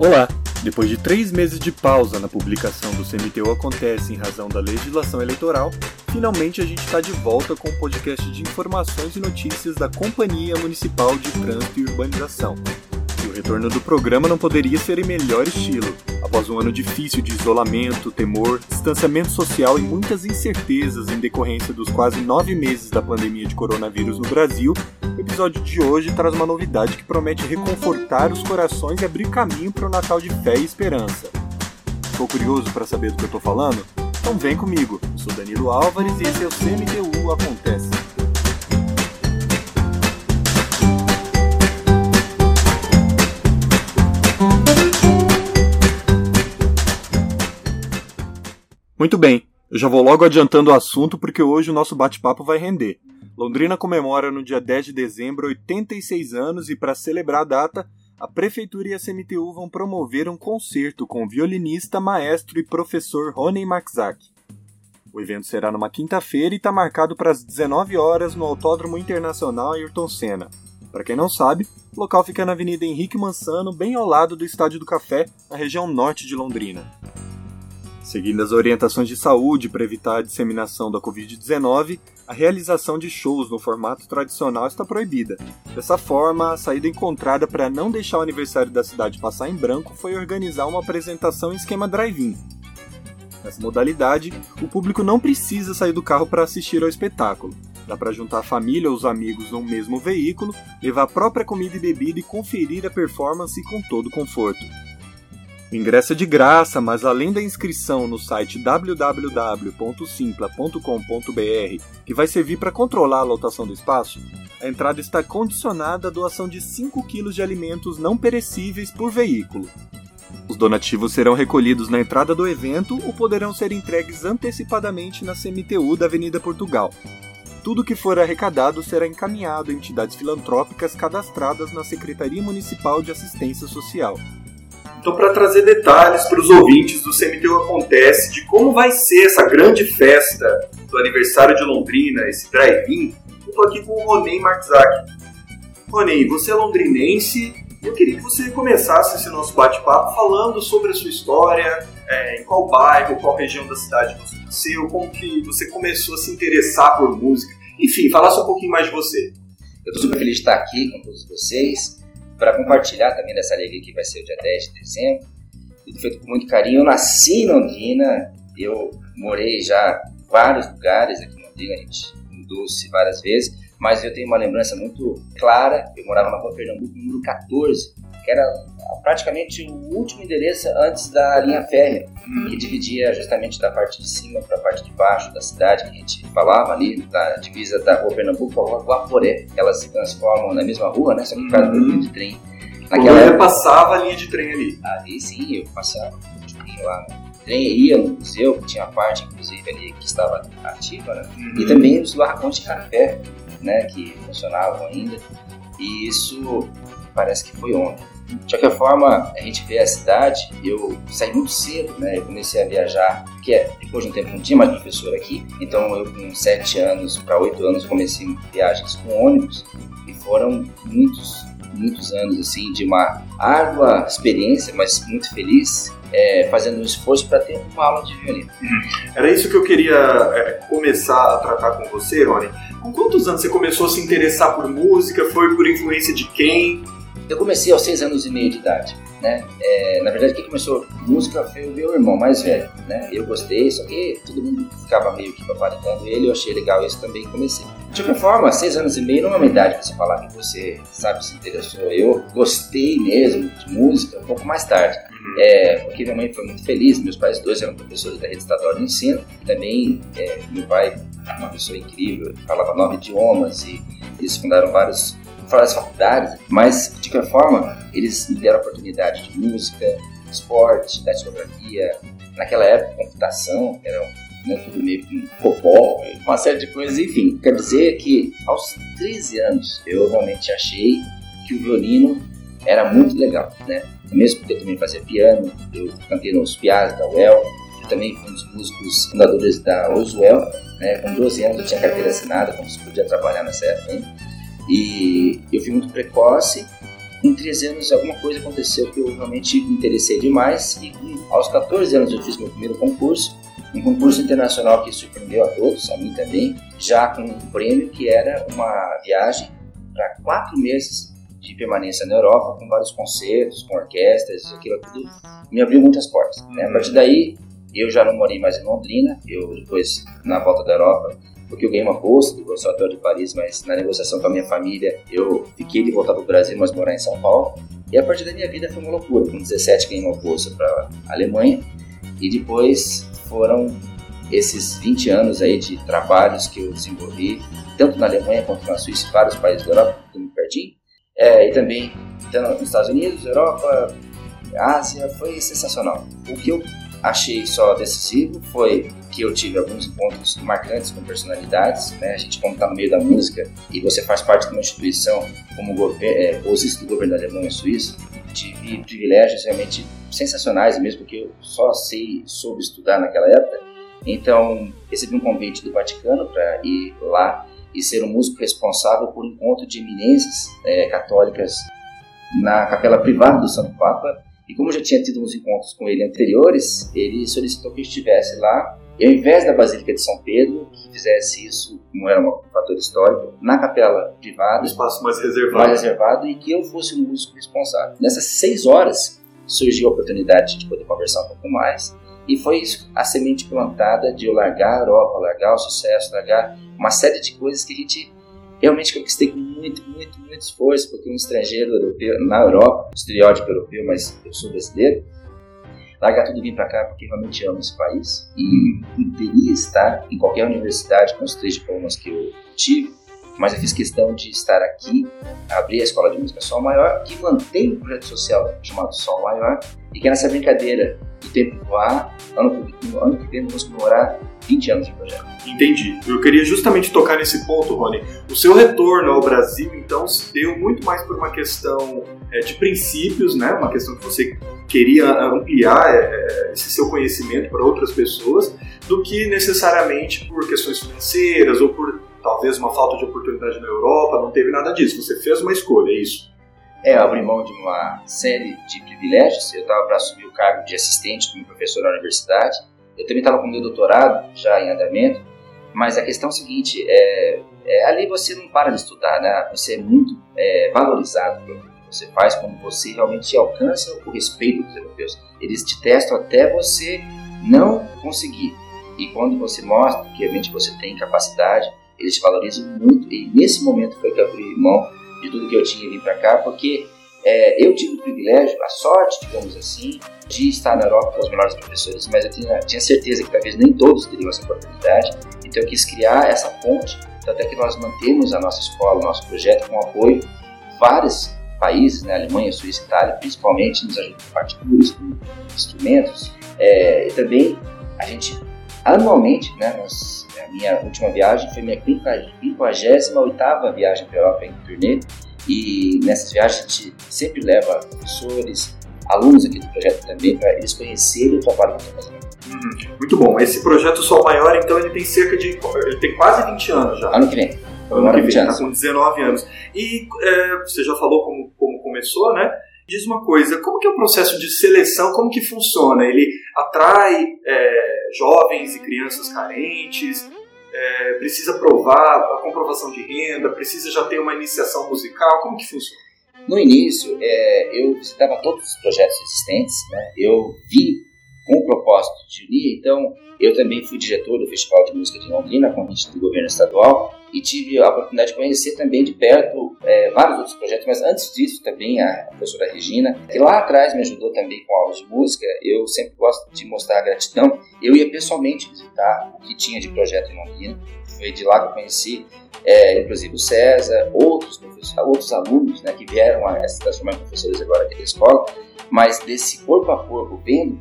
Olá! Depois de três meses de pausa na publicação do CMTU Acontece em razão da legislação eleitoral, finalmente a gente está de volta com o podcast de informações e notícias da Companhia Municipal de Trânsito e Urbanização. E o retorno do programa não poderia ser em melhor estilo. Após um ano difícil de isolamento, temor, distanciamento social e muitas incertezas em decorrência dos quase nove meses da pandemia de coronavírus no Brasil, o episódio de hoje traz uma novidade que promete reconfortar os corações e abrir caminho para o Natal de fé e esperança. Ficou curioso para saber do que eu estou falando? Então vem comigo. Eu sou Danilo Álvares e esse é o CMTU Acontece. Muito bem, eu já vou logo adiantando o assunto porque hoje o nosso bate-papo vai render. Londrina comemora no dia 10 de dezembro 86 anos e, para celebrar a data, a Prefeitura e a CMTU vão promover um concerto com o violinista, maestro e professor Rony Maxak. O evento será numa quinta-feira e está marcado para as 19 horas no Autódromo Internacional Ayrton Senna. Para quem não sabe, o local fica na Avenida Henrique Mansano, bem ao lado do Estádio do Café, na região norte de Londrina. Seguindo as orientações de saúde para evitar a disseminação da Covid-19, a realização de shows no formato tradicional está proibida. Dessa forma, a saída encontrada para não deixar o aniversário da cidade passar em branco foi organizar uma apresentação em esquema drive-in. Nessa modalidade, o público não precisa sair do carro para assistir ao espetáculo. Dá para juntar a família ou os amigos no mesmo veículo, levar a própria comida e bebida e conferir a performance com todo conforto. O ingresso é de graça, mas além da inscrição no site www.simpla.com.br, que vai servir para controlar a lotação do espaço, a entrada está condicionada à doação de 5 kg de alimentos não perecíveis por veículo. Os donativos serão recolhidos na entrada do evento ou poderão ser entregues antecipadamente na CMTU da Avenida Portugal. Tudo que for arrecadado será encaminhado a entidades filantrópicas cadastradas na Secretaria Municipal de Assistência Social. Então, para trazer detalhes para os ouvintes do CMTU Acontece de como vai ser essa grande festa do aniversário de Londrina, esse drive-in, eu estou aqui com o Ronei Marzak. Ronei, você é londrinense e eu queria que você começasse esse nosso bate-papo falando sobre a sua história, é, em qual bairro, qual região da cidade você nasceu, como que você começou a se interessar por música. Enfim, falasse um pouquinho mais de você. Eu estou super feliz de estar aqui com todos vocês para compartilhar também dessa alegria que vai ser o dia 10 de dezembro. Tudo feito com muito carinho. Eu nasci em Londrina, eu morei já em vários lugares aqui em Londrina, a gente mudou-se várias vezes, mas eu tenho uma lembrança muito clara. Eu morava na rua Pernambuco, número 14, que era praticamente o último endereço antes da linha férrea, que dividia justamente da parte de cima para a parte de baixo da cidade, que a gente falava ali, da divisa da rua Pernambuco com a rua Guaporé. Elas se transformam na mesma rua, né? Só que por causa da linha de trem. Naquela época passava a linha de trem ali. Ali sim, eu passava um lá no trem, ia no museu, que tinha parte, inclusive, ali que estava ativa, né? Uhum. E também os barracões de café, né? Que funcionavam ainda. E isso parece que foi ontem. De qualquer forma, a gente vê a cidade, eu saí muito cedo, né? Eu comecei a viajar, que é, depois de um tempo não tinha mais professor aqui, então eu com 7 anos para 8 anos comecei viagens com ônibus e foram muitos, muitos anos assim de uma árdua experiência, mas muito feliz, é, fazendo um esforço para ter uma aula de violino. Uhum. Era isso que eu queria é, começar a tratar com você, Rony. Com quantos anos você começou a se interessar por música? Foi por influência de quem? Eu comecei aos seis anos e meio de idade, né? É, na verdade, quem começou música foi o meu irmão mais velho, né? Eu gostei, só que todo mundo ficava meio que paparicando ele, eu achei legal isso também comecei. De qualquer forma, seis anos e meio não é uma idade para você falar que você, sabe, se interessou. Eu gostei mesmo de música um pouco mais tarde. Uhum. É, porque minha mãe foi muito feliz, meus pais dois eram professores da rede estadual de ensino, e também é, meu pai, uma pessoa incrível, falava nove idiomas e eles fundaram vários das faculdades, mas de qualquer forma, eles me deram oportunidade de música, esporte, datilografia, naquela época, computação, era né, tudo meio com copó, uma série de coisas, enfim. Quer dizer que aos 13 anos eu realmente achei que o violino era muito legal, né? Mesmo porque eu também fazia piano, eu cantei nos pianos da UEL, também fui um dos músicos fundadores da Osuel, né? Com 12 anos eu tinha carteira assinada, como se podia trabalhar nessa época ainda. E eu fui muito precoce em 13 anos alguma coisa aconteceu que eu realmente me interessei demais e aos 14 anos eu fiz meu primeiro concurso, um concurso internacional que surpreendeu a todos, a mim também, já com um prêmio que era uma viagem para quatro meses de permanência na Europa, com vários concertos, com orquestras, aquilo tudo me abriu muitas portas. Né? A partir daí, eu já não morei mais em Londrina, eu depois, na volta da Europa, porque eu ganhei uma bolsa do Conservatório de Paris, mas na negociação com a minha família, eu fiquei de voltar para o Brasil, mas morar em São Paulo. E a partir da minha vida foi uma loucura. Com 17 ganhei uma bolsa para a Alemanha e depois foram esses 20 anos aí de trabalhos que eu desenvolvi, tanto na Alemanha quanto na Suíça, vários países da Europa, tudo muito pertinho é, e também nos Estados Unidos, Europa, Ásia, foi sensacional. O que eu achei só decisivo foi que eu tive alguns encontros marcantes com personalidades, né? A gente quando está no meio da música e você faz parte de uma instituição como é, do governo da Alemanha Suíça, tive privilégios realmente sensacionais, mesmo porque eu só sei soube estudar naquela época. Então recebi um convite do Vaticano para ir lá e ser um músico responsável por encontro de eminências é, católicas na capela privada do Santo Papa. E como eu já tinha tido uns encontros com ele anteriores, ele solicitou que eu estivesse lá, e ao invés da Basílica de São Pedro, que fizesse isso, não era um fator histórico, na capela privada. Um espaço mais reservado. Mais reservado, e que eu fosse um músico responsável. Nessas seis horas surgiu a oportunidade de poder conversar um pouco mais, e foi isso, a semente plantada de eu largar a Europa, largar o sucesso, largar uma série de coisas que a gente realmente conquistei com muito, muito, muito esforço, porque um estrangeiro europeu, na Europa, estereótipo europeu, mas eu sou brasileiro, largar tudo e vir para cá porque realmente amo esse país e poderia estar em qualquer universidade com os três diplomas que eu tive, mas eu fiz questão de estar aqui, abrir a escola de música Sol Maior, que mantém um projeto social chamado Sol Maior e que é nessa brincadeira do tempo voar, ano, ano que vem vamos comemorar 20 anos de projeto. Entendi. Eu queria justamente tocar nesse ponto, Rony. O seu retorno ao Brasil, então, se deu muito mais por uma questão é, de princípios, né? Uma questão que você queria ampliar é, esse seu conhecimento para outras pessoas, do que necessariamente por questões financeiras ou por talvez uma falta de oportunidade na Europa. Não teve nada disso. Você fez uma escolha, é isso? É, eu abri mão de uma série de privilégios. Eu estava para assumir o cargo de assistente como professor na universidade eu também estava com meu doutorado já em andamento, mas a questão é a seguinte, é, é, ali você não para de estudar, né? Você é muito é, valorizado pelo que você faz quando você realmente alcança o respeito dos europeus. Eles te testam até você não conseguir. E quando você mostra que realmente você tem capacidade, eles valorizam muito. E nesse momento foi que eu abri mão de tudo que eu tinha vir para cá, porque é, eu tive o privilégio, a sorte, digamos assim, de estar na Europa com os melhores professores, mas eu tinha, tinha certeza que talvez nem todos teriam essa oportunidade, então eu quis criar essa ponte, até que nós mantemos a nossa escola, o nosso projeto com apoio vários países, né, Alemanha, Suíça, Itália, principalmente nos ajudam com partituras, com instrumentos, é, e também a gente anualmente, né, nós, a minha última viagem foi minha 58ª viagem para a Europa em turnê, e nessas viagens a gente sempre leva professores, alunos aqui do projeto também, para eles conhecerem o trabalho que estão fazendo. Hum, muito bom. Esse projeto Sol Maior, então, ele tem cerca de. Ele tem quase 20 anos já. Ano que vem. Ano que vem, está com 19 anos. E é, você já falou como, como começou, né? Diz uma coisa, como que é o processo de seleção, como que funciona? Ele atrai é, jovens e crianças carentes? é, precisa provar a comprovação de renda, precisa já ter uma iniciação musical? Como que funciona? No início, é, eu visitava todos os projetos existentes, né? eu vi com o propósito de unir, então eu também fui diretor do Festival de Música de Londrina, convite do governo estadual, e tive a oportunidade de conhecer também de perto é, vários outros projetos, mas antes disso também a professora Regina, que lá atrás me ajudou também com aulas de música, eu sempre gosto de mostrar gratidão, eu ia pessoalmente visitar o que tinha de projeto em Londrina, foi de lá que eu conheci, é, inclusive o César, outros outros alunos né, que vieram a se transformar em professores agora aqui da escola, mas desse corpo a corpo, vendo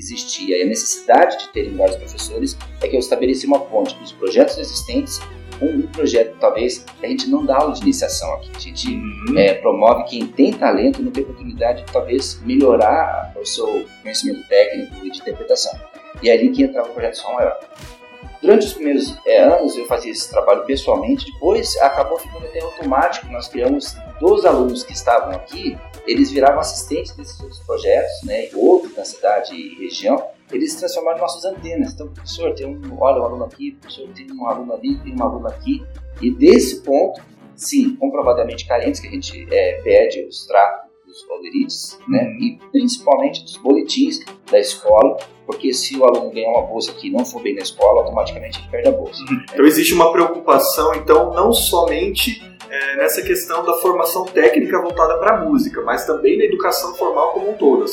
existia e a necessidade de terem vários professores, é que eu estabeleci uma ponte dos projetos existentes com um projeto, talvez, a gente não dá aula de iniciação aqui. A gente uhum. é, promove quem tem talento e não tem oportunidade de, talvez, melhorar o seu conhecimento técnico e de interpretação. E é ali que entrava o projeto Som Maior. Durante os primeiros é, anos eu fazia esse trabalho pessoalmente, depois acabou ficando até automático. Nós criamos dos alunos que estavam aqui, eles viravam assistentes desses outros projetos, né, outros na cidade e região, eles transformaram em nossas antenas. Então, professor, tem um, olha, um aluno aqui, professor, tem um aluno ali, tem um aluno aqui. E desse ponto, sim, comprovadamente carentes, que a gente é, pede o extrato dos valerites, né, uhum. e principalmente dos boletins da escola, porque se o aluno ganhar uma bolsa que não for bem na escola, automaticamente ele perde a bolsa. Uhum. Então existe uma preocupação, então, não somente é, nessa questão da formação técnica voltada para a música, mas também na educação formal como um todo.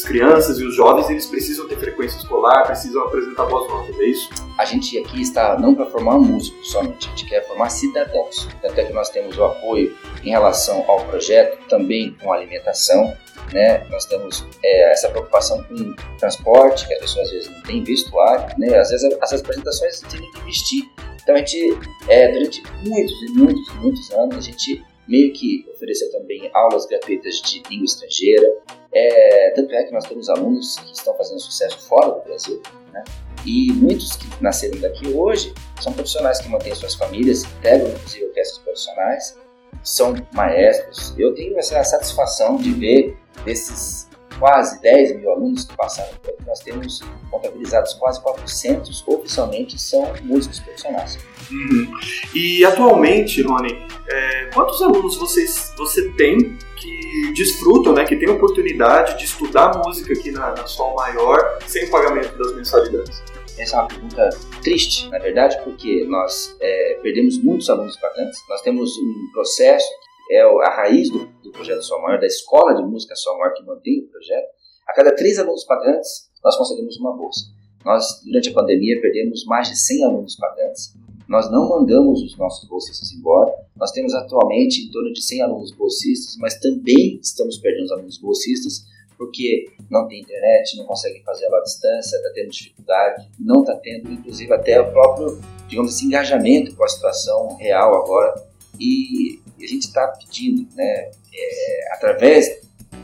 As, as crianças e os jovens eles precisam ter frequência escolar, precisam apresentar boas notas, é isso? A gente aqui está não para formar músicos somente, a gente quer formar cidadãos. Até que nós temos o apoio em relação ao projeto, também com alimentação, né? Nós temos é, essa preocupação com transporte, que as pessoas às vezes não têm vestuário, né? Às vezes as apresentações têm que vestir. Então a gente, é, durante muitos e muitos muitos anos, a gente meio que ofereceu também aulas gratuitas de língua estrangeira. É, tanto é que nós temos alunos que estão fazendo sucesso fora do Brasil, né? E muitos que nasceram daqui hoje são profissionais que mantêm suas famílias, integram inclusive orquestras profissionais, são maestros. Eu tenho essa satisfação de ver desses quase 10 mil alunos que passaram por aqui, nós temos contabilizados quase 400 oficialmente são músicos profissionais. Uhum. E atualmente, Rony, é, quantos alunos vocês, você tem que desfrutam, né, que têm oportunidade de estudar música aqui na, na Sol Maior sem pagamento das mensalidades? Essa é uma pergunta triste, na verdade, porque nós é, perdemos muitos alunos pagantes. Nós temos um processo é a raiz do, do projeto Sol Maior, da escola de música Sol Maior que mantém o projeto. A cada três alunos pagantes, nós concedemos uma bolsa. Nós, durante a pandemia, perdemos mais de 100 alunos pagantes. Nós não mandamos os nossos bolsistas embora. Nós temos atualmente em torno de 100 alunos bolsistas, mas também estamos perdendo os alunos bolsistas porque não tem internet, não consegue fazer ela à distância, está tendo dificuldade, não está tendo, inclusive, até o próprio, digamos assim, engajamento com a situação real agora. E a gente está pedindo, né, é, através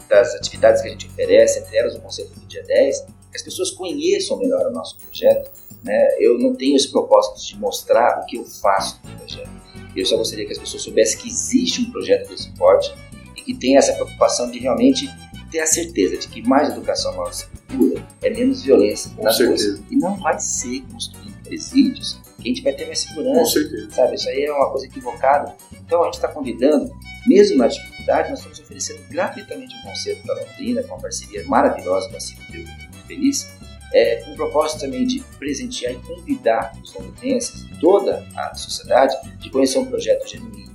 das atividades que a gente oferece, entre elas o conceito do dia 10, que as pessoas conheçam melhor o nosso projeto. Né? Eu não tenho esse propósito de mostrar o que eu faço no projeto. Eu só gostaria que as pessoas soubessem que existe um projeto desse porte e que tenha essa preocupação de realmente ter a certeza de que mais educação na nossa cultura é menos violência nas ruas. E não vai ser construindo presídios que a gente vai ter mais segurança. Com certeza. Sabe? Isso aí é uma coisa equivocada. Então a gente está convidando, mesmo na dificuldade, nós estamos oferecendo gratuitamente um concerto para Londrina, com uma parceria maravilhosa com a Civil Feliz, é, com o propósito também de presentear e convidar os londrinenses, toda a sociedade, de conhecer um projeto genuíno,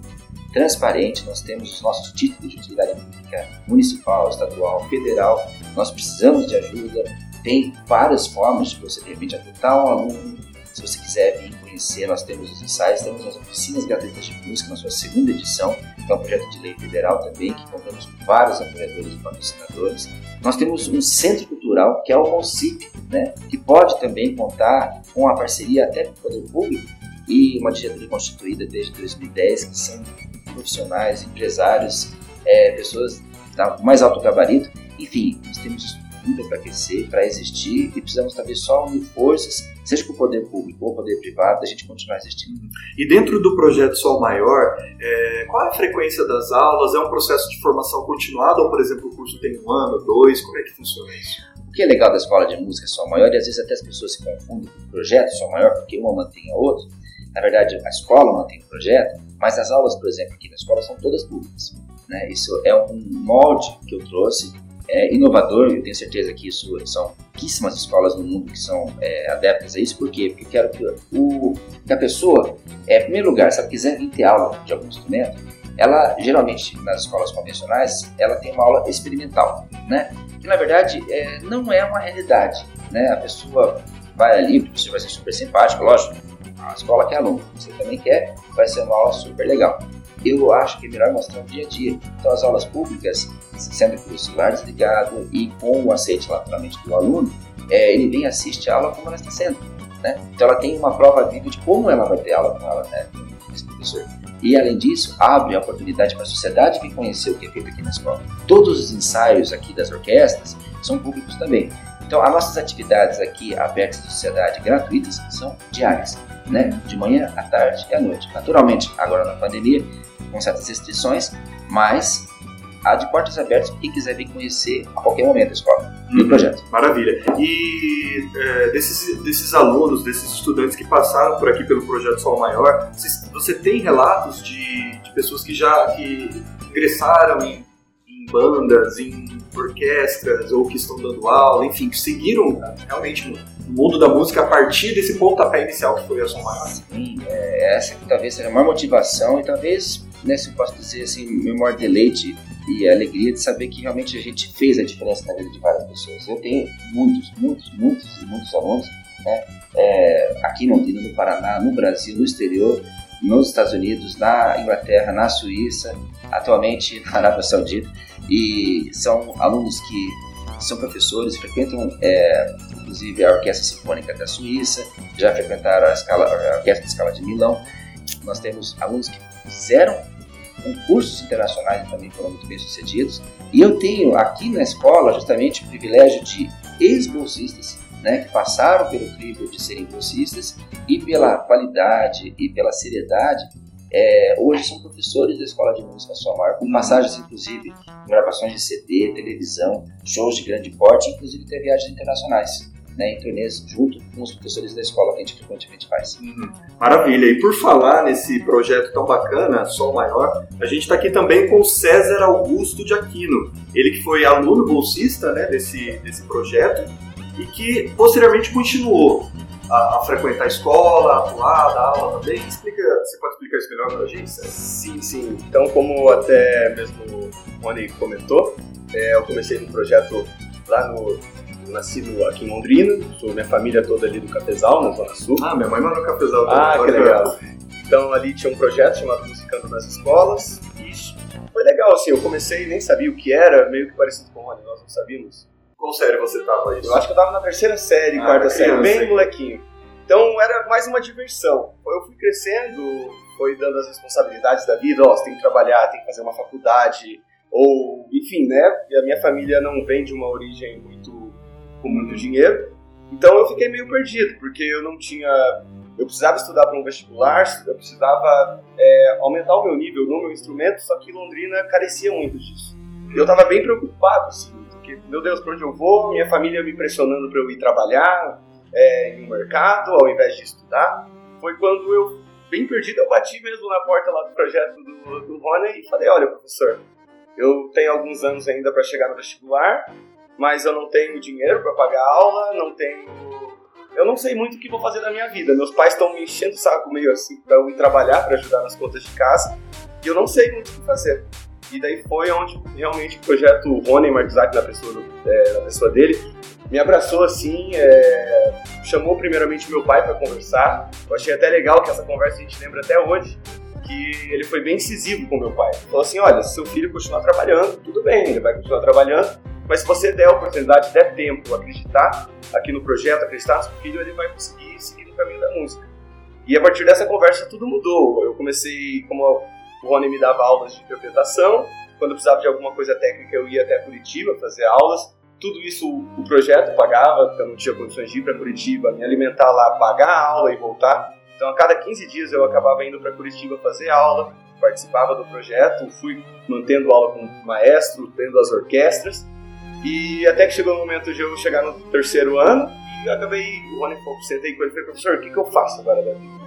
transparente. Nós temos os nossos títulos de utilidade pública municipal, estadual, federal. Nós precisamos de ajuda. Tem várias formas de você, de repente, adotar um aluno. Se você quiser vir conhecer, nós temos os ensaios, temos as oficinas gratuitas de música na sua segunda edição, que é um projeto de lei federal também, que contamos com vários apoiadores e patrocinadores. Nós temos um centro cultural, que é o MONCIP, né, que pode também contar com a parceria até com o poder público e uma diretoria constituída desde 2010, que são profissionais, empresários, é, pessoas do mais alto gabarito. Enfim, nós temos para crescer, para existir e precisamos talvez só unir forças, seja com o poder público ou o poder privado, a gente continuar existindo. E dentro do projeto Sol Maior, é, qual é a frequência das aulas? É um processo de formação continuada ou, por exemplo, o curso tem um ano, dois? Como é que funciona isso? O que é legal da escola de música Sol Maior, e às vezes até as pessoas se confundem com o projeto Sol Maior, porque uma mantém a outra. Na verdade, a escola mantém o projeto, mas as aulas, por exemplo, aqui na escola são todas públicas. Né? Isso é um molde que eu trouxe é, inovador, eu tenho certeza que isso são pouquíssimas escolas no mundo que são é, adeptas a isso, por quê? Porque eu quero que, o, que a pessoa, é, em primeiro lugar, se ela quiser vir ter aula de algum instrumento, ela geralmente nas escolas convencionais ela tem uma aula experimental, né? Que na verdade é, não é uma realidade, né? A pessoa vai ali, professor vai ser super simpático, lógico, a escola quer aluno, você também quer, vai ser uma aula super legal eu acho que é melhor mostrar o dia a dia. Então, as aulas públicas, sendo com o celular desligado e com o aceite naturalmente do aluno, é, ele vem assiste a aula como ela está sendo. Né? Então, ela tem uma prova viva de como ela vai ter aula com ela, né, com esse professor. E, além disso, abre a oportunidade para a sociedade que conhecer o que é feito aqui na escola. Todos os ensaios aqui das orquestras são públicos também. Então, as nossas atividades aqui abertas à sociedade gratuitas são diárias, né? De manhã, à tarde e à noite. Naturalmente, agora na pandemia, com certas restrições, mas há de portas abertas para quem quiser vir conhecer a qualquer momento a escola e o uhum. projeto. Maravilha. E é, desses, desses alunos, desses estudantes que passaram por aqui pelo projeto Sol Maior, você tem relatos de, de pessoas que já que ingressaram em, em bandas, em orquestras ou que estão dando aula, enfim, que seguiram realmente no mundo da música a partir desse pontapé inicial que foi a Som Maior? Sim, é, essa que talvez seja a maior motivação e talvez, né, se eu posso dizer assim, meu maior deleite e a alegria de saber que realmente a gente fez a diferença na vida de várias pessoas. Eu tenho muitos, muitos, muitos e muitos alunos né, é, aqui no, no Paraná, no Brasil, no exterior, nos Estados Unidos, na Inglaterra, na Suíça, atualmente na Arábia Saudita, e são alunos que são professores, frequentam é, inclusive a Orquestra Sinfônica da Suíça, já frequentaram a, escala, a Orquestra de Escala de Milão. Nós temos alunos que fizeram concursos internacionais também foram muito bem sucedidos. E eu tenho aqui na escola justamente o privilégio de ex-bolsistas, né, que passaram pelo crivo de serem bolsistas e pela qualidade e pela seriedade, é, hoje são professores da Escola de Música Somar, com passagens inclusive gravações de CD, televisão, shows de grande porte, inclusive até viagens internacionais né, em turnês junto com os professores da escola que a gente frequentemente faz. Uhum. Maravilha. E por falar nesse projeto tão bacana, Sol Maior, a gente está aqui também com o César Augusto de Aquino. Ele que foi aluno bolsista né, desse, desse projeto e que posteriormente continuou a, a, frequentar a escola, a atuar, dar aula também. Explica, você pode explicar isso melhor para a gente? César? Sim, sim. Então, como até mesmo o Rony comentou, é, eu comecei no projeto lá no nascido aqui em Londrina, sou minha família toda ali do Cafezal, na Zona Sul. Ah, minha mãe mora no Cafezal. Ah, que legal. Então ali tinha um projeto chamado Musicando nas Escolas. Isso foi legal, assim, eu comecei nem sabia o que era, meio que parecido com o nós não sabíamos. Qual série você tava aí? Eu acho que eu tava na terceira série, ah, quarta série, bem molequinho. Então era mais uma diversão. Eu fui crescendo, foi dando as responsabilidades da vida, ó, você tem que trabalhar, tem que fazer uma faculdade, ou enfim, né? E a minha família não vem de uma origem muito com muito dinheiro. Então eu fiquei meio perdido, porque eu não tinha. Eu precisava estudar para um vestibular, eu precisava é, aumentar o meu nível no meu instrumento, só que Londrina carecia muito disso. Eu estava bem preocupado, assim, porque, meu Deus, para onde eu vou? Minha família me pressionando para eu ir trabalhar é, em um mercado, ao invés de estudar. Foi quando eu, bem perdido, eu bati mesmo na porta lá do projeto do, do Rony e falei: olha, professor, eu tenho alguns anos ainda para chegar no vestibular, mas eu não tenho dinheiro para pagar aula, não tenho. Eu não sei muito o que vou fazer da minha vida. Meus pais estão me enchendo o saco meio assim para eu ir trabalhar, para ajudar nas contas de casa, e eu não sei muito o que fazer. E daí foi onde realmente o projeto Rony Martizak, na pessoa, é, na pessoa dele, me abraçou assim, é, chamou primeiramente meu pai para conversar. Eu achei até legal que essa conversa a gente lembra até hoje, que ele foi bem incisivo com meu pai. Falou assim: olha, se seu filho continuar trabalhando, tudo bem, ele vai continuar trabalhando, mas se você der a oportunidade, der tempo, acreditar aqui no projeto, acreditar no seu filho, ele vai conseguir seguir no caminho da música. E a partir dessa conversa tudo mudou. Eu comecei, como o Rony me dava aulas de interpretação, quando eu precisava de alguma coisa técnica eu ia até Curitiba fazer aulas. Tudo isso o projeto pagava, porque eu não tinha condições de ir para Curitiba, me alimentar lá, pagar a aula e voltar. Então a cada 15 dias eu acabava indo para Curitiba fazer aula, participava do projeto, fui mantendo aula com o maestro, tendo as orquestras. E até que chegou o momento de eu chegar no terceiro ano, e eu acabei, o Rony falou, sentei com ele e falei, professor, o que, que eu faço agora da vida?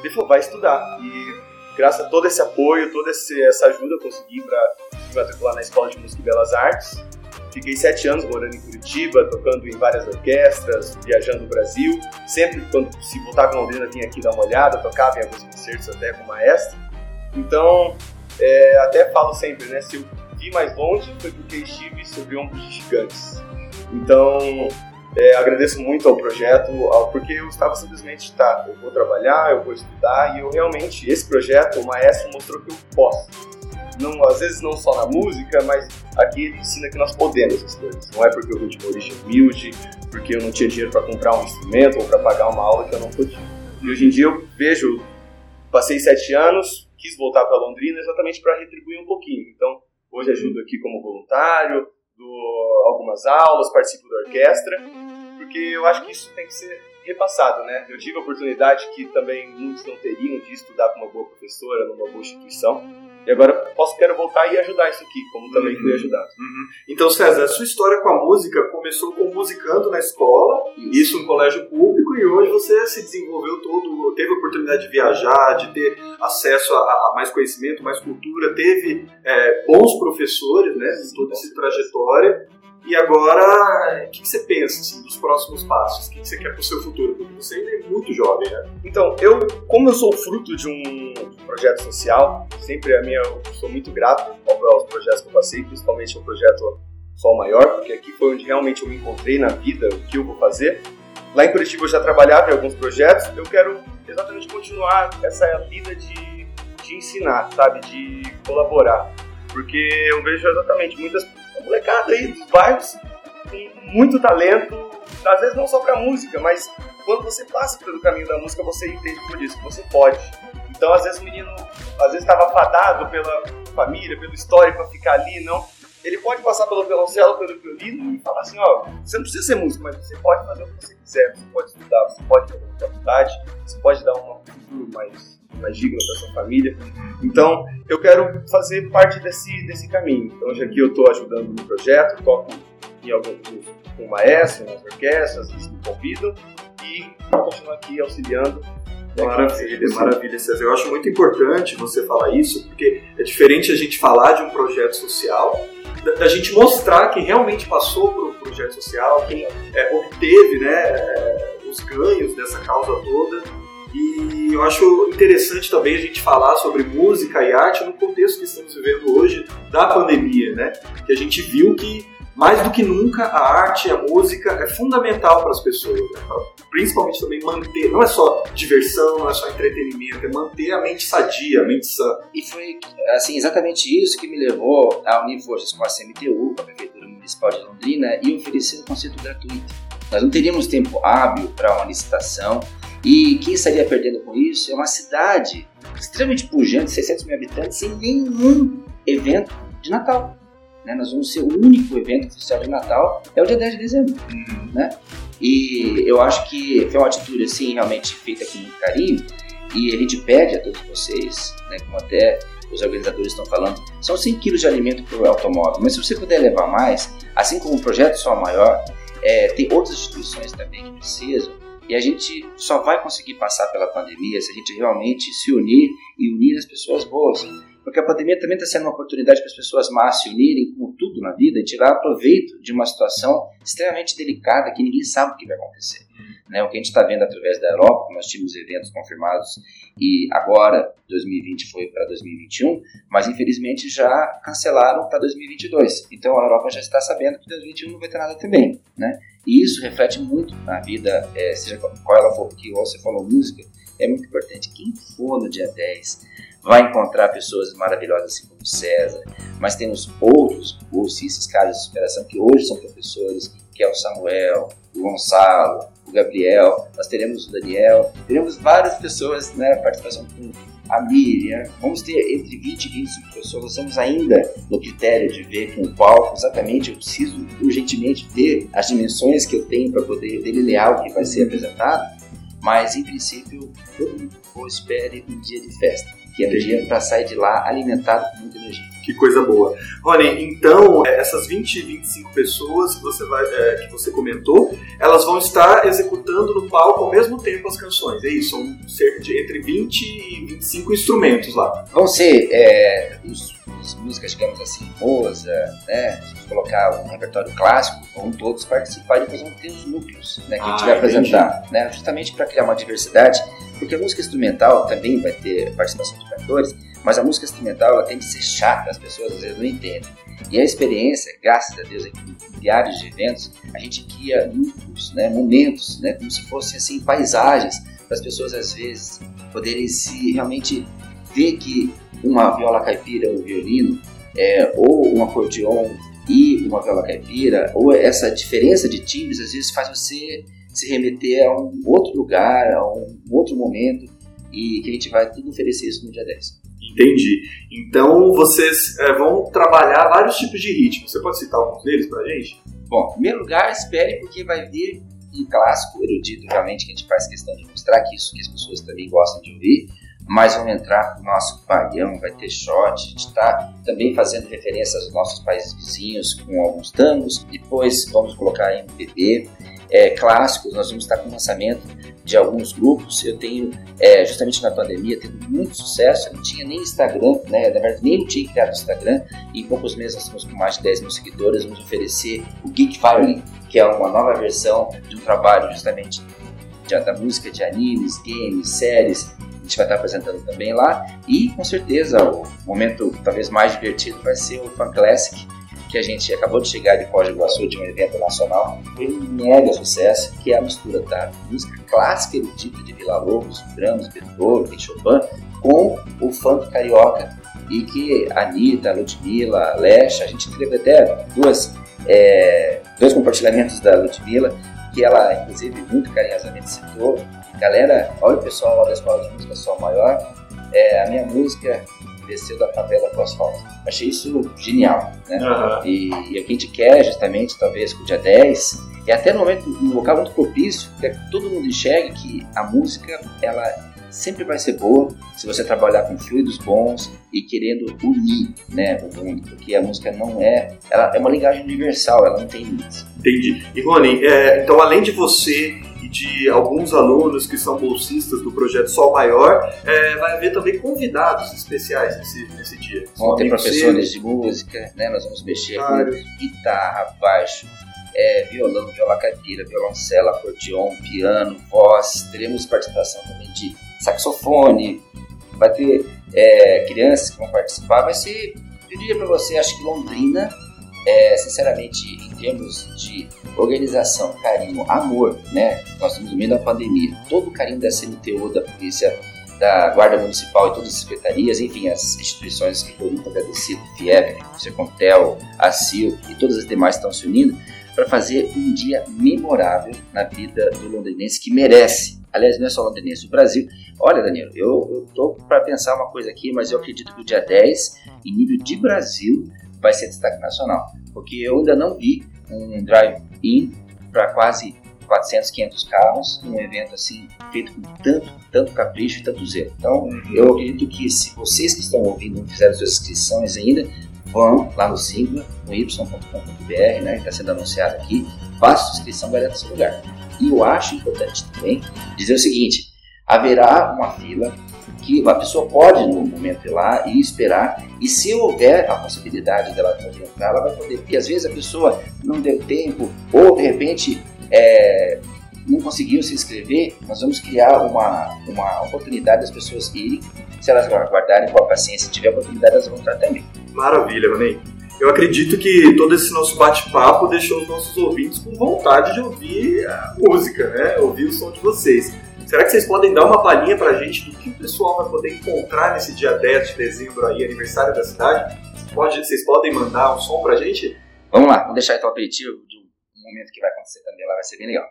Ele falou, vai estudar. E graças a todo esse apoio, toda essa ajuda, eu consegui para me matricular na Escola de Música e Belas Artes. Fiquei sete anos morando em Curitiba, tocando em várias orquestras, viajando no Brasil. Sempre, quando se voltava com Londrina, vinha aqui dar uma olhada, tocava em alguns concertos até com o maestro. Então, é, até falo sempre, né? Se eu vi mais longe foi porque estive sobre ombros gigantes. Então, é, agradeço muito ao projeto, ao, porque eu estava simplesmente, tá, eu vou trabalhar, eu vou estudar, e eu realmente, esse projeto, o maestro mostrou que eu posso. Não, às vezes não só na música, mas aqui ele ensina que nós podemos as coisas. Não é porque eu vim de uma origem humilde, porque eu não tinha dinheiro para comprar um instrumento ou para pagar uma aula que eu não podia. E hoje em dia eu vejo, passei sete anos, quis voltar para Londrina exatamente para retribuir um pouquinho. Então, Hoje ajudo aqui como voluntário, dou algumas aulas, participo da orquestra, porque eu acho que isso tem que ser repassado, né? Eu tive a oportunidade que também muitos não teriam de estudar com uma boa professora, numa boa instituição. E agora posso quero voltar e ajudar isso aqui, como também uhum. fui ajudado. Uhum. Então, César, a sua história com a música começou com musicando na escola, isso, no colégio público, e hoje você se desenvolveu todo, teve a oportunidade de viajar, de ter acesso a, a mais conhecimento, mais cultura, teve é, bons professores, né, em toda essa trajetória. E agora, o que, você pensa assim, dos próximos passos? O que, você quer para o seu futuro? Porque você ainda é muito jovem, né? Então, eu, como eu sou fruto de um, projeto social, sempre a minha, eu sou muito grato aos projetos que eu passei, principalmente ao projeto Sol Maior, porque aqui foi onde realmente eu me encontrei na vida, o que eu vou fazer. Lá em Curitiba eu já trabalhava em alguns projetos, eu quero exatamente continuar essa vida de, de ensinar, sabe? De colaborar. Porque eu vejo exatamente muitas a molecada aí dos bairros com muito talento, às vezes não só para música, mas quando você passa pelo caminho da música, você entende por isso, você pode. Então, às vezes o menino, às vezes estava fadado pela família, pelo histórico para ficar ali, não. Ele pode passar pelo violoncelo, pelo violino e falar assim, ó, você não precisa ser músico, mas você pode fazer o que você quiser, você pode estudar, você pode fazer uma faculdade, você pode dar uma futuro mais mais digno para sua família. Então, eu quero fazer parte desse, desse caminho. Então, já que eu estou ajudando no projeto, toco em algum com o maestro, nas orquestras, eles me convidam e vou continuar aqui auxiliando Maravilha, maravilha, César. Eu acho muito importante você falar isso, porque é diferente a gente falar de um projeto social, da, da gente mostrar quem realmente passou por um projeto social, quem é, obteve né, é, os ganhos dessa causa toda e eu acho interessante também a gente falar sobre música e arte no contexto que estamos vivendo hoje da pandemia, né? Que a gente viu que mais do que nunca a arte e a música é fundamental para as pessoas, né? principalmente também manter, não é só diversão, não é só entretenimento, é manter a mente sadia, a mente sã. E foi assim exatamente isso que me levou a unir forças com a CMTU, com a Prefeitura Municipal de Londrina e oferecer um concerto gratuito. Nós não teríamos tempo hábil para uma licitação, e quem estaria perdendo com isso é uma cidade extremamente pujante, 600 mil habitantes, sem nenhum evento de Natal. Né? Nós vamos ser o único evento oficial de Natal, é o dia 10 de dezembro. Uhum. Né? E eu acho que foi uma atitude assim, realmente feita com muito carinho. E a gente pede a todos vocês, né, como até os organizadores estão falando, são 100 quilos de alimento para o automóvel. Mas se você puder levar mais, assim como o Projeto Sol Maior, é, tem outras instituições também que precisam, e a gente só vai conseguir passar pela pandemia se a gente realmente se unir e unir as pessoas boas. Porque a pandemia também está sendo uma oportunidade para as pessoas más se unirem, como tudo na vida, e tirar proveito de uma situação extremamente delicada que ninguém sabe o que vai acontecer. Né? O que a gente está vendo através da Europa, nós tínhamos eventos confirmados e agora 2020 foi para 2021, mas infelizmente já cancelaram para 2022. Então a Europa já está sabendo que 2021 não vai ter nada também. Né? E isso reflete muito na vida, é, seja qual ela for, porque você falou música, é muito importante. Quem for no dia 10 vai encontrar pessoas maravilhosas assim como César, mas temos outros bolsistas, caras de superação que hoje são professores, que é o Samuel, o Gonçalo, o Gabriel, nós teremos o Daniel, teremos várias pessoas, né, participação com a Miriam, vamos ter entre 20 e 25 pessoas, nós estamos ainda no critério de ver com o palco, exatamente, eu preciso urgentemente ter as dimensões que eu tenho para poder delinear o que vai ser apresentado, mas em princípio, todo mundo espere um dia de festa, que dia para sair de lá alimentado com muita energia. Que coisa boa. Rony, então, é, essas 20, 25 pessoas que você, vai, é, que você comentou, elas vão estar executando no palco ao mesmo tempo as canções, é isso? São cerca de entre 20 e 25 instrumentos lá. Vão ser é, os, as músicas, digamos assim, Moza, né? Se colocar um repertório clássico, vão todos participar e depois vão ter os núcleos né, que ah, a gente ah, vai apresentar, né? justamente para criar uma diversidade, porque a música instrumental também vai ter participação de cantores, mas a música instrumental ela tem que ser chata, as pessoas às vezes não entendem. E a experiência, graças a Deus, em diários de eventos, a gente cria núcleos, né, momentos, né, como se fossem assim, paisagens, para as pessoas às vezes poderem se realmente ver que uma viola caipira, um violino, é, ou um acordeon e uma viola caipira, ou essa diferença de timbres, às vezes faz você se remeter a um outro lugar, a um outro momento, e que a gente vai tudo oferecer isso no dia 10. Entendi. Então vocês é, vão trabalhar vários tipos de ritmo. Você pode citar alguns deles pra gente? Bom, em primeiro lugar, espere porque vai vir um clássico erudito, realmente, que a gente faz questão de mostrar que isso que as pessoas também gostam de ouvir. Mas vamos entrar no nosso baião, vai ter shot, a gente está também fazendo referência aos nossos países vizinhos com alguns tangos. Depois vamos colocar MPB, é, clássicos, nós vamos estar com o lançamento de alguns grupos. Eu tenho, é, justamente na pandemia, tendo muito sucesso. Eu não tinha nem Instagram, né? na verdade, nem tinha criado Instagram. E em poucos meses nós estamos com mais de 10 mil seguidores. Vamos oferecer o Geek Firing, que é uma nova versão de um trabalho justamente de, da música de animes, games, séries. A gente vai estar apresentando também lá. E com certeza o momento talvez mais divertido vai ser o Fan Classic que a gente acabou de chegar de Foz do Iguaçu de um evento nacional, um mega sucesso, que é a mistura da música clássica erudita de Vila Lobos, Brahms, Beethoven, Chopin, com o funk carioca e que a Anitta, a Ludmilla, a Lesha, a gente teve até duas, é, dois compartilhamentos da Ludmilla, que ela, inclusive, muito carinhosamente citou. Galera, olha o pessoal lá da Escola de Música Sol Maior, é, a minha música desceu da favela para o asfalto. Achei isso genial, né? Uhum. E, e o que a gente quer, justamente, talvez com o dia 10, é até no momento, um local muito propício, que todo mundo enxergue que a música, ela sempre vai ser boa se você trabalhar com fluidos bons e querendo unir né, o mundo, porque a música não é. Ela é uma linguagem universal, ela não tem limites. Entendi. E Rony, é, então além de você de alguns alunos que são bolsistas do projeto Sol Maior, é, vai haver também convidados especiais nesse, nesse dia. Vão ter professores de música, né? nós vamos mexer claro. com guitarra, baixo, é, violão, viola caipira, violoncelo, acordeon, piano, voz. Teremos participação também de saxofone, vai ter é, crianças que vão participar. Vai ser, eu diria para você, acho que Londrina é, sinceramente, em termos de organização, carinho, amor, né? Nós estamos no meio da pandemia. Todo o carinho da CNTU, da Polícia, da Guarda Municipal e todas as secretarias, enfim, as instituições que estou muito agradecido, FIEP, Secontel, a CIL e todas as demais estão se unindo para fazer um dia memorável na vida do londrinense que merece. Aliás, não é só londrinense, o Brasil. Olha, Danilo, eu estou para pensar uma coisa aqui, mas eu acredito que o dia 10, em nível de Brasil, vai ser destaque nacional, porque eu ainda não vi um drive-in para quase 400, 500 carros, um evento assim feito com tanto, tanto capricho e tanto zelo. Então, uhum. eu acredito que se vocês que estão ouvindo não fizeram suas inscrições ainda, vão lá no Sigla, no y.com.br, né, que está sendo anunciado aqui, faça sua inscrição, vai dar seu lugar. E eu acho importante também dizer o seguinte, haverá uma fila que a pessoa pode, no momento, ir lá e esperar, e se houver a possibilidade dela entrar, ela vai poder, porque às vezes a pessoa não deu tempo, ou de repente é, não conseguiu se inscrever, nós vamos criar uma, uma oportunidade das pessoas irem, se elas aguardarem com a paciência, tiver a oportunidade, elas vão entrar também. Maravilha, Ronei. Eu acredito que todo esse nosso bate-papo deixou os nossos ouvintes com vontade de ouvir a música, né? Ouvir o som de vocês. Será que vocês podem dar uma palhinha pra gente do que o pessoal vai poder encontrar nesse dia 10 de dezembro aí, aniversário da cidade? Pode, vocês podem mandar um som pra gente? Vamos lá, vamos deixar então o aperitivo de um momento que vai acontecer também lá, vai ser bem legal.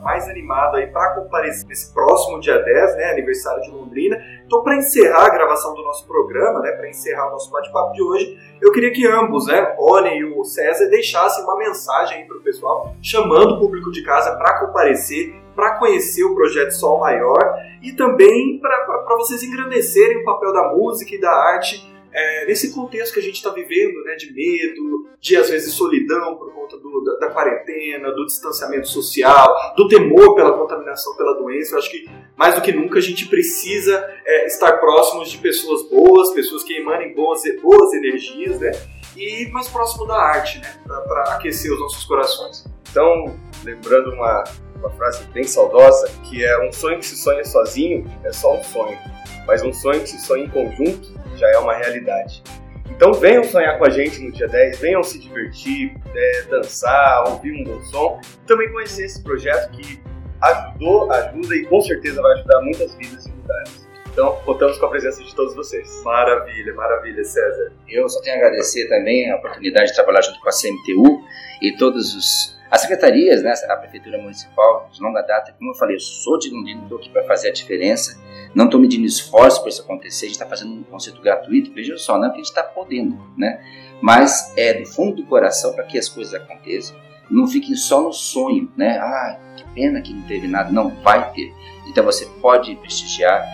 Mais animado aí para comparecer nesse próximo dia 10, né, aniversário de Londrina. Então, para encerrar a gravação do nosso programa, né, para encerrar o nosso bate-papo de hoje, eu queria que ambos, né, Rony e o César, deixassem uma mensagem aí para o pessoal, chamando o público de casa para comparecer, para conhecer o projeto Sol Maior e também para vocês engrandecerem o papel da música e da arte é, nesse contexto que a gente está vivendo, né, de medo, de às vezes solidão por conta do, da, da, quarentena, do distanciamento social, do temor pela contaminação pela doença, eu acho que mais do que nunca a gente precisa é, estar próximos de pessoas boas, pessoas que emanem boas, boas energias, né, e mais próximo da arte, né, para aquecer os nossos corações. Então, lembrando uma, uma frase bem saudosa, que é um sonho que se sonha sozinho é só um sonho, mas um sonho que se sonha em conjunto já é uma realidade. Então venham sonhar com a gente no dia 10, venham se divertir, é, dançar, ouvir um bom som, e também conhecer esse projeto que ajudou, ajuda e com certeza vai ajudar muitas vidas em lugares. Então, contamos com a presença de todos vocês. Maravilha, maravilha, César. Eu só tenho a agradecer também a oportunidade de trabalhar junto com a CMTU e todas os, as secretarias, né, a Prefeitura Municipal de longa data. Como eu falei, eu sou de Londrina, estou aqui para fazer a diferença não estou medindo esforço para isso acontecer, a gente está fazendo um conceito gratuito, veja só, não é porque a gente está podendo, né? Mas é do fundo do coração para que as coisas aconteçam. Não fiquem só no sonho, né? Ah, que pena que não teve nada. Não, vai ter. Então você pode prestigiar,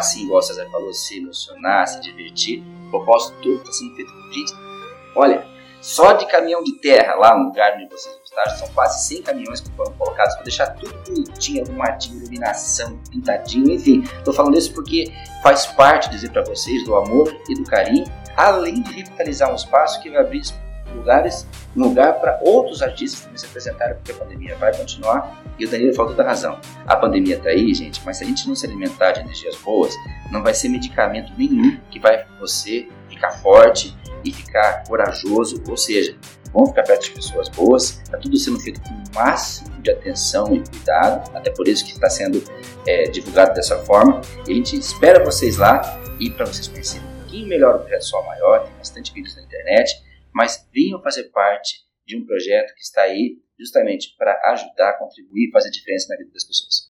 sim, igual o César falou, se emocionar, se divertir. O propósito todo está sendo feito por gente. Olha, só de caminhão de terra lá no lugar onde vocês gostaram, são quase 100 caminhões que foram colocados para deixar tudo bonitinho, arrumadinho, iluminação, pintadinho, enfim. Estou falando isso porque faz parte, dizer para vocês, do amor e do carinho, além de revitalizar um espaço que vai abrir lugares, lugar para outros artistas também se apresentarem, porque a pandemia vai continuar. E o Danilo falta da razão. A pandemia está aí, gente, mas se a gente não se alimentar de energias boas, não vai ser medicamento nenhum que vai você ficar forte e ficar corajoso, ou seja, vamos ficar perto de pessoas boas, está tudo sendo feito com o máximo de atenção e cuidado, até por isso que está sendo é, divulgado dessa forma, e a gente espera vocês lá e para vocês conhecerem um pouquinho melhor o Projeto Sol Maior, tem bastante vídeos na internet, mas venham fazer parte de um projeto que está aí justamente para ajudar, contribuir e fazer diferença na vida das pessoas.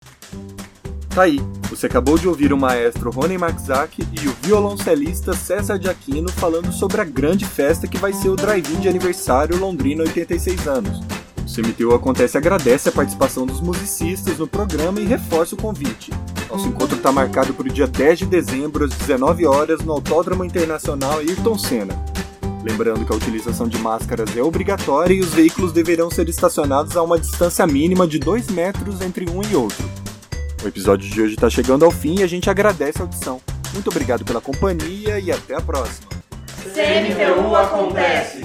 Tá aí, você acabou de ouvir o maestro Rony Maxak e o violoncelista César de Aquino falando sobre a grande festa que vai ser o drive-in de aniversário Londrina 86 anos. O CMTU Acontece agradece a participação dos musicistas no programa e reforça o convite. Nosso encontro está marcado para o dia 10 de dezembro, às 19 horas, no Autódromo Internacional Ayrton Senna. Lembrando que a utilização de máscaras é obrigatória e os veículos deverão ser estacionados a uma distância mínima de 2 metros entre um e outro. O episódio de hoje está chegando ao fim e a gente agradece a audição. Muito obrigado pela companhia e até a próxima. CMTU acontece.